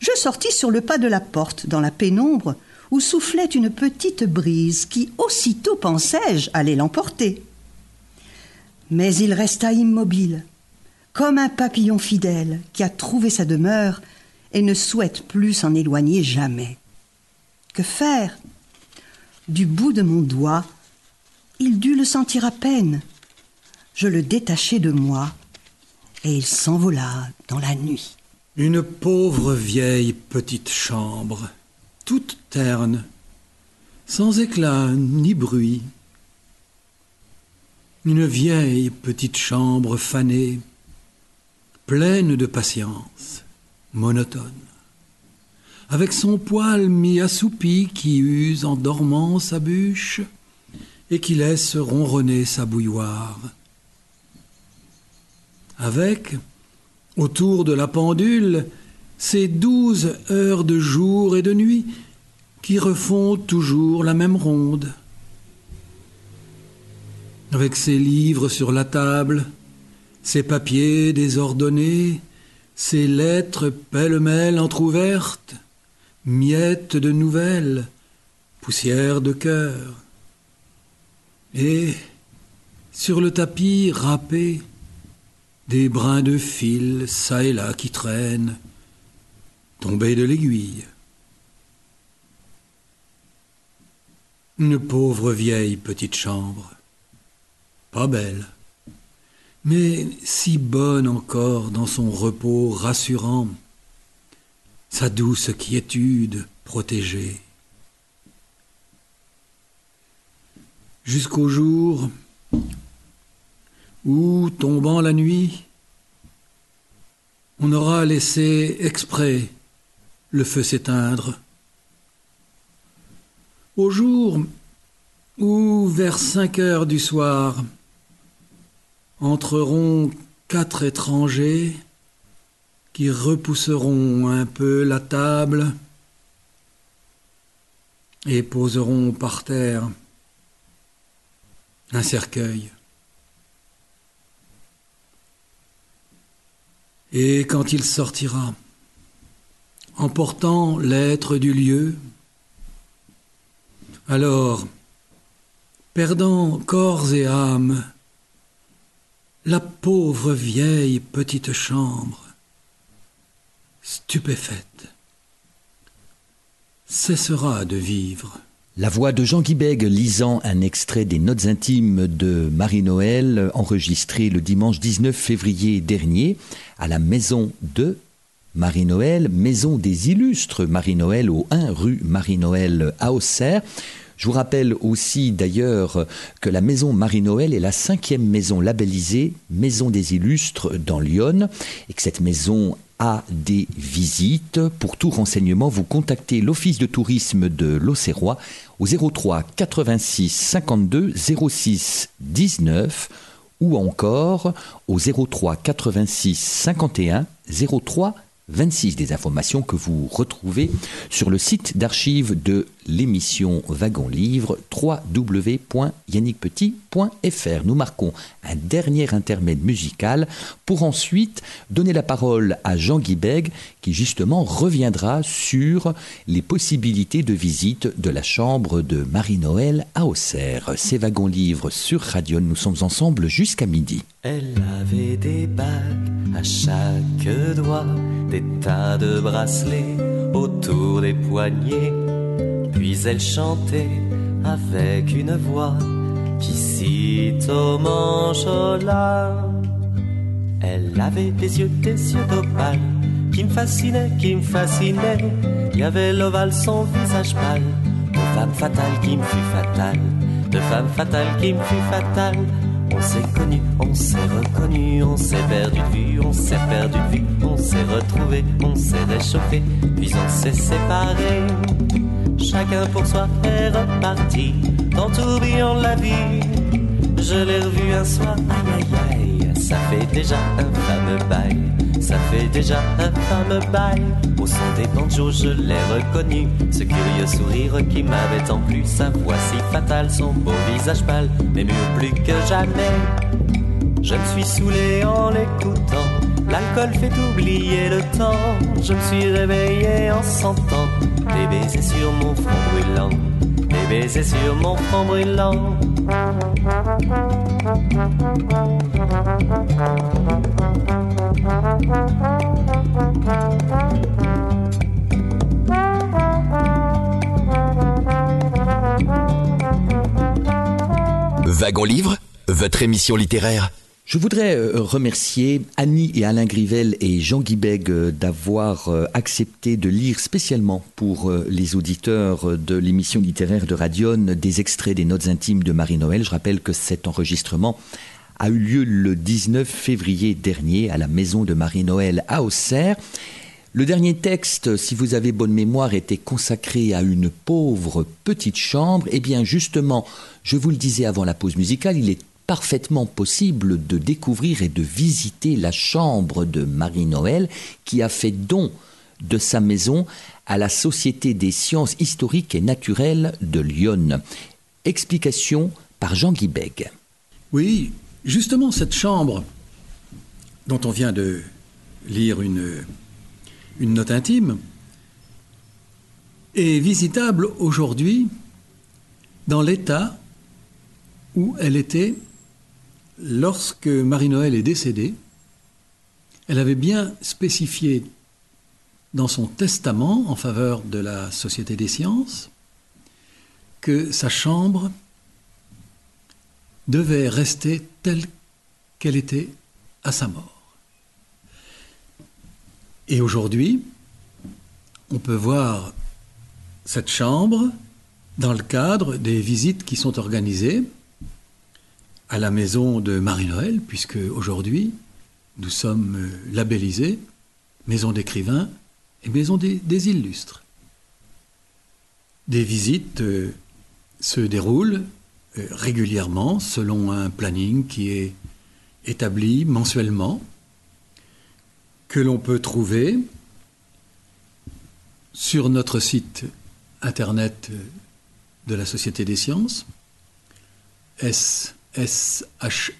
je sortis sur le pas de la porte, dans la pénombre, où soufflait une petite brise qui, aussitôt pensais-je, allait l'emporter. Mais il resta immobile, comme un papillon fidèle qui a trouvé sa demeure et ne souhaite plus s'en éloigner jamais. Que faire? Du bout de mon doigt, il dut le sentir à peine. Je le détachai de moi et il s'envola dans la nuit. Une pauvre vieille petite chambre, toute terne, sans éclat ni bruit. Une vieille petite chambre fanée, pleine de patience, monotone, avec son poil mi-assoupi qui use en dormant sa bûche et qui laisse ronronner sa bouilloire. Avec, autour de la pendule, ces douze heures de jour et de nuit qui refont toujours la même ronde. Avec ses livres sur la table, ses papiers désordonnés, ses lettres pêle-mêle entr'ouvertes, miettes de nouvelles, poussière de cœur. Et, sur le tapis râpé, des brins de fil çà et là qui traînent, tombés de l'aiguille. Une pauvre vieille petite chambre, pas belle, mais si bonne encore dans son repos rassurant, sa douce quiétude protégée. Jusqu'au jour où, tombant la nuit, on aura laissé exprès le feu s'éteindre. Au jour où, vers cinq heures du soir, entreront quatre étrangers qui repousseront un peu la table et poseront par terre un cercueil. Et quand il sortira, emportant l'être du lieu, alors, perdant corps et âme, la pauvre vieille petite chambre, stupéfaite, cessera de vivre. La voix de Jean Guibeg lisant un extrait des notes intimes de Marie-Noël enregistré le dimanche 19 février dernier à la maison de Marie-Noël, maison des illustres Marie-Noël au 1 rue Marie-Noël à Auxerre. Je vous rappelle aussi d'ailleurs que la maison Marie-Noël est la cinquième maison labellisée Maison des Illustres dans Lyon et que cette maison a des visites. Pour tout renseignement, vous contactez l'Office de tourisme de l'Auxerrois au 03 86 52 06 19 ou encore au 03 86 51 03 26 des informations que vous retrouvez sur le site d'archives de l'émission Wagon Livre www.yannickpetit.fr. Nous marquons un dernier intermède musical pour ensuite donner la parole à Jean Guibeg qui justement reviendra sur les possibilités de visite de la chambre de Marie-Noël à Auxerre. C'est Wagon Livre sur Radio. Nous sommes ensemble jusqu'à midi. Elle avait des bagues à chaque doigt, des tas de bracelets autour des poignets. Puis elle chantait avec une voix qui cite au manchola. Elle avait des yeux, des yeux d'opale qui me fascinaient, qui me fascinaient. Il y avait l'ovale, son visage pâle, de femme fatale qui me fut fatale, de femme fatale qui me fut fatale. On s'est connu, on s'est reconnu, on s'est perdu de vue, on s'est perdu de vue, on s'est retrouvé, on s'est réchauffé, puis on s'est séparé. Chacun pour soi est reparti dans tourbillon de la vie. Je l'ai revu un soir, aïe aïe aïe, ça fait déjà un fameux bail. Ça fait déjà un fameux bail. Au son des banjos, je l'ai reconnu. Ce curieux sourire qui m'avait tant plu. Sa voix si fatale, son beau visage pâle, m'émure plus que jamais. Je me suis saoulé en l'écoutant. L'alcool fait oublier le temps. Je me suis réveillé en sentant des baisers sur mon front brûlant. Des baisers sur mon front brûlant. Wagon Livre, votre émission littéraire. Je voudrais euh, remercier Annie et Alain Grivel et Jean Guibeg euh, d'avoir euh, accepté de lire spécialement pour les auditeurs de l'émission littéraire de Radion des extraits des notes intimes de Marie-Noël. Je rappelle que cet enregistrement a eu lieu le 19 février dernier à la maison de Marie-Noël à Auxerre. Le dernier texte, si vous avez bonne mémoire, était consacré à une pauvre petite chambre. Eh bien, justement, je vous le disais avant la pause musicale, il est parfaitement possible de découvrir et de visiter la chambre de Marie-Noël qui a fait don de sa maison à la Société des sciences historiques et naturelles de Lyon. Explication par Jean Guibeg. Oui, justement, cette chambre dont on vient de lire une, une note intime est visitable aujourd'hui dans l'état où elle était lorsque Marie-Noël est décédée. Elle avait bien spécifié dans son testament en faveur de la Société des sciences que sa chambre devait rester telle qu'elle était à sa mort. Et aujourd'hui, on peut voir cette chambre dans le cadre des visites qui sont organisées à la maison de Marie-Noël, puisque aujourd'hui, nous sommes euh, labellisés maison d'écrivains et maison des, illustres. Des visites euh, se déroulent euh, régulièrement selon un planning qui est établi mensuellement, que l'on peut trouver sur notre site internet de la Société des sciences, sshny.org,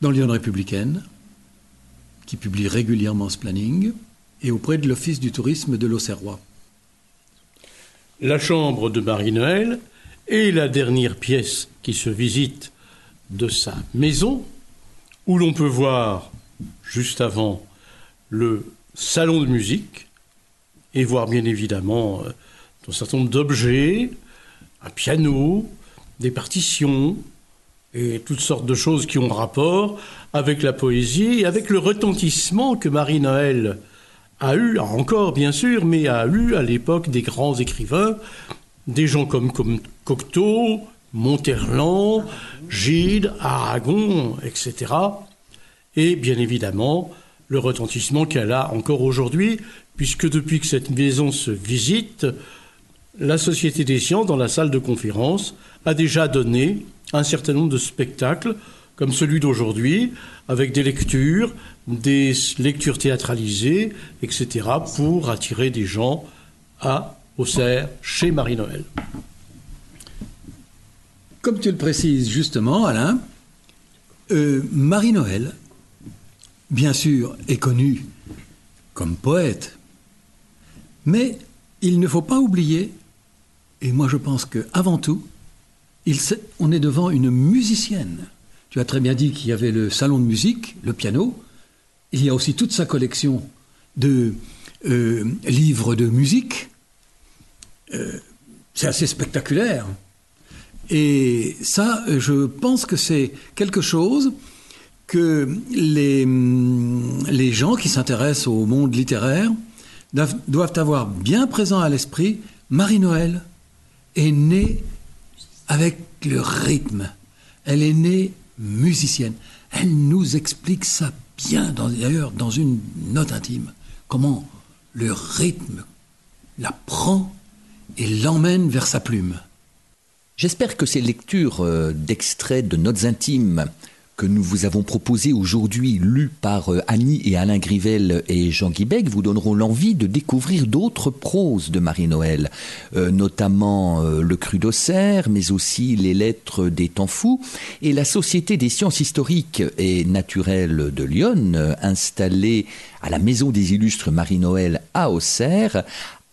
dans l'Union républicaine, qui publie régulièrement ce planning, et auprès de l'Office du tourisme de l'Auxerrois. La chambre de Marie-Noël est la dernière pièce qui se visite de sa maison, où l'on peut voir, juste avant, le salon de musique, et voir bien évidemment euh, un certain nombre d'objets, un piano, des partitions, et toutes sortes de choses qui ont rapport avec la poésie et avec le retentissement que Marie-Noël a eu, encore bien sûr, mais a eu à l'époque des grands écrivains, des gens comme, comme Cocteau, Monterland, Gide, Aragon, etc. Et bien évidemment, le retentissement qu'elle a encore aujourd'hui, puisque depuis que cette maison se visite, la Société des sciences, dans la salle de conférence, a déjà donné un certain nombre de spectacles, comme celui d'aujourd'hui, avec des lectures, des lectures théâtralisées, etc., pour attirer des gens à Auxerre, chez Marie-Noël. Comme tu le précises justement, Alain, euh, Marie-Noël, bien sûr, est connue comme poète, mais il ne faut pas oublier, et moi je pense qu'avant tout, on est devant une musicienne. Tu as très bien dit qu'il y avait le salon de musique, le piano. Il y a aussi toute sa collection de euh, livres de musique. Euh, c'est assez spectaculaire. Et ça, je pense que c'est quelque chose que les, les gens qui s'intéressent au monde littéraire doivent avoir bien présent à l'esprit. Marie-Noël est née avec le rythme. Elle est née musicienne. Elle nous explique ça bien, d'ailleurs, dans une note intime. Comment le rythme la prend et l'emmène vers sa plume. J'espère que ces lectures euh, d'extraits de notes intimes que nous vous avons proposé aujourd'hui, lu par euh, Annie et Alain Grivel et Jean Guibec, vous donneront l'envie de découvrir d'autres proses de Marie-Noël, euh, notamment euh, Le Cru d'Auxerre, mais aussi Les Lettres des Temps Fous, et la Société des sciences historiques et naturelles de Lyon, installée à la Maison des illustres Marie-Noël à Auxerre,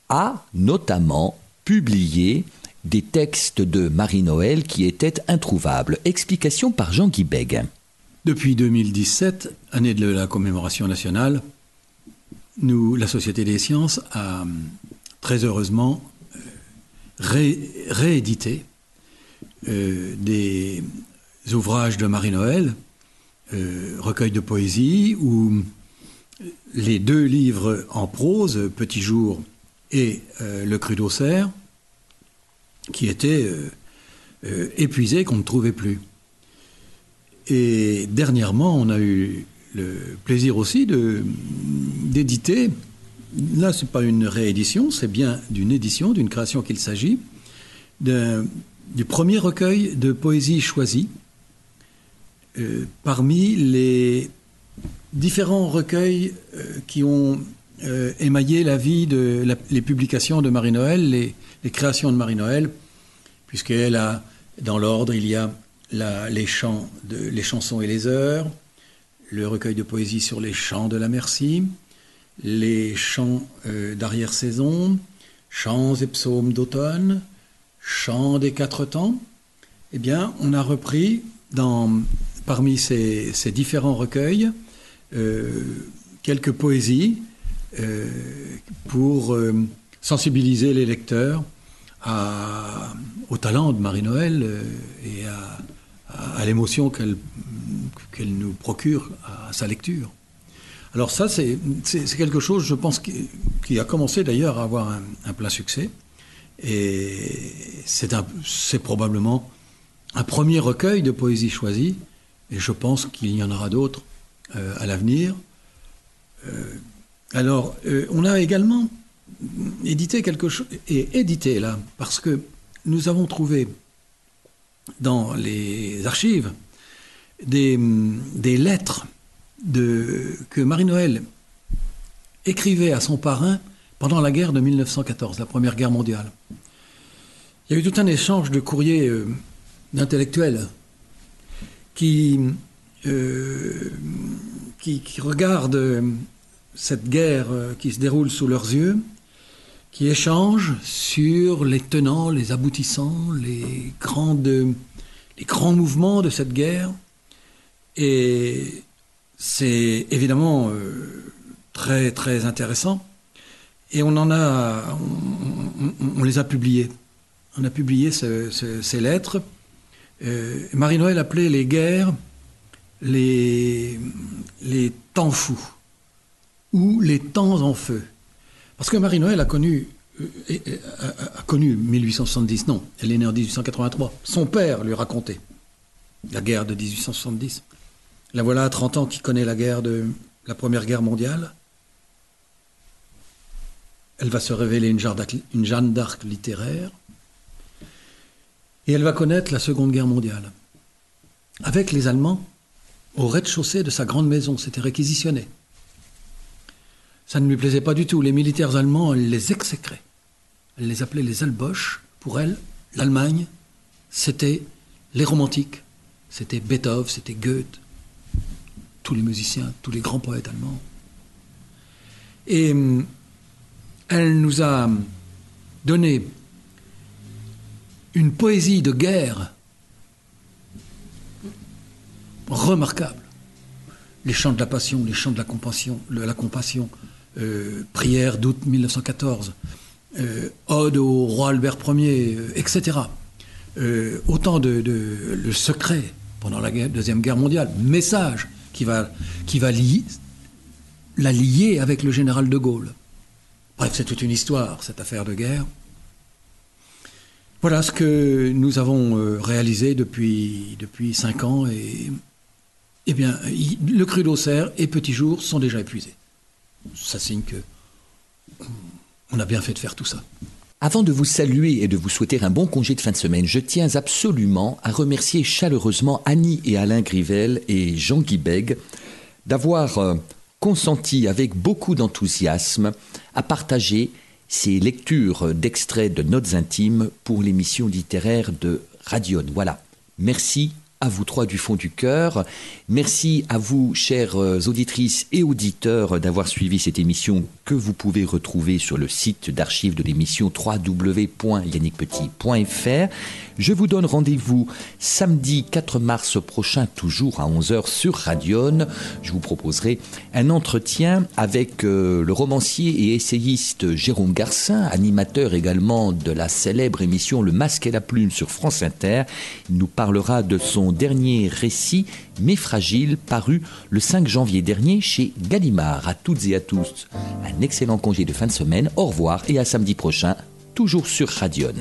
a notamment publié des textes de Marie-Noël qui étaient introuvables. Explication par Jean Guibeg. Depuis 2017, année de la commémoration nationale, la Société des sciences a très heureusement euh, réédité euh, des ouvrages de Marie-Noël, euh, recueil de poésie, où les deux livres en prose, Petit jour et Le cru d'Auxerre, qui étaient épuisés, qu'on ne trouvait plus. Et dernièrement, on a eu le plaisir aussi d'éditer, là ce n'est pas une réédition, c'est bien d'une édition, d'une création qu'il s'agit, du premier recueil de poésie choisie euh, parmi les différents recueils euh, qui ont euh, émaillé la vie de les publications de Marie-Noël, les, les créations de Marie-Noël, puisqu'elle a, dans l'ordre, il y a les, chants les chansons et les heures, le recueil de poésie sur les chants de la Merci, les chants euh, d'arrière-saison, chants et psaumes d'automne, chants des quatre temps. Eh bien, on a repris dans, parmi ces, différents recueils euh, quelques poésies euh, pour sensibiliser les lecteurs au talent de Marie-Noël et à, à- l'émotion qu'elle qu'elle nous procure à sa lecture. Alors ça, c'est quelque chose, je pense, qui, qui a commencé d'ailleurs à avoir un, plein succès. Et c'est probablement un premier recueil de poésie choisie, et je pense qu'il y en aura d'autres euh, à l'avenir. Euh, alors, euh, on a également édité quelque chose, et édité là, parce que nous avons trouvé dans les archives des, des lettres que Marie-Noël écrivait à son parrain pendant la guerre de 1914, la Première Guerre mondiale. Il y a eu tout un échange de courriers euh, d'intellectuels qui, euh, regardent euh, cette guerre qui se déroule sous leurs yeux, qui échangent sur les tenants, les aboutissants, les, grandes, les grands mouvements de cette guerre. Et c'est évidemment euh, très très intéressant. Et on en a, on, les a publiés. On a publié ce- ce- ces lettres. Euh, Marie-Noël appelait les guerres les temps fous ou les temps en feu. Parce que Marie-Noël a connu, euh, a, connu 1870, non, elle est née en 1883. Son père lui racontait la guerre de 1870. La voilà à 30 ans qui connaît la guerre de la Première Guerre mondiale. Elle va se révéler une Jeanne d'Arc littéraire. Et elle va connaître la Seconde Guerre mondiale. Avec les Allemands, au rez-de-chaussée de sa grande maison, c'était réquisitionné. Ça ne lui plaisait pas du tout. Les militaires allemands, elle les exécrait. Elle les appelait les Alboches. Pour elle, l'Allemagne, c'était les romantiques. C'était Beethoven, c'était Goethe, tous les musiciens, tous les grands poètes allemands. Et hum, elle nous a donné une poésie de guerre remarquable. Les chants de la passion, les chants de la compassion, le- la compassion, euh, prière d'août 1914, euh, ode au roi Albert Ier, euh, etc. Autant de, de- le secret pendant la deuxième guerre mondiale, message qui va qui va la lier avec le général de Gaulle. Bref, c'est toute une histoire cette affaire de guerre. Voilà ce que nous avons réalisé depuis depuis cinq ans et eh bien le cru d'Auxerre et Petit Jour sont déjà épuisés. Ça signe a bien fait de faire tout ça. Avant de vous saluer et de vous souhaiter un bon congé de fin de semaine, je tiens absolument à remercier chaleureusement Annie et Alain Grivel et Jean Guibeg d'avoir euh, consenti avec beaucoup d'enthousiasme à partager ces lectures d'extraits de notes intimes pour l'émission littéraire de Radion. Voilà. Merci à vous trois du fond du cœur. Merci à vous, chères euh, auditrices et auditeurs, d'avoir suivi cette émission que vous pouvez retrouver sur le site d'archives de l'émission www.yannickpetit.fr. Je vous donne rendez-vous samedi 4 mars prochain, toujours à 11h sur Radion. Je vous proposerai un entretien avec euh, le romancier et essayiste Jérôme Garcin, animateur également de la célèbre émission Le Masque et la Plume sur France Inter. Il nous parlera de son dernier récit, Mais fragile, paru le 5 janvier dernier chez Gallimard. À toutes et à tous, un excellent congé de fin de semaine. Au revoir et à samedi prochain, toujours sur Radion.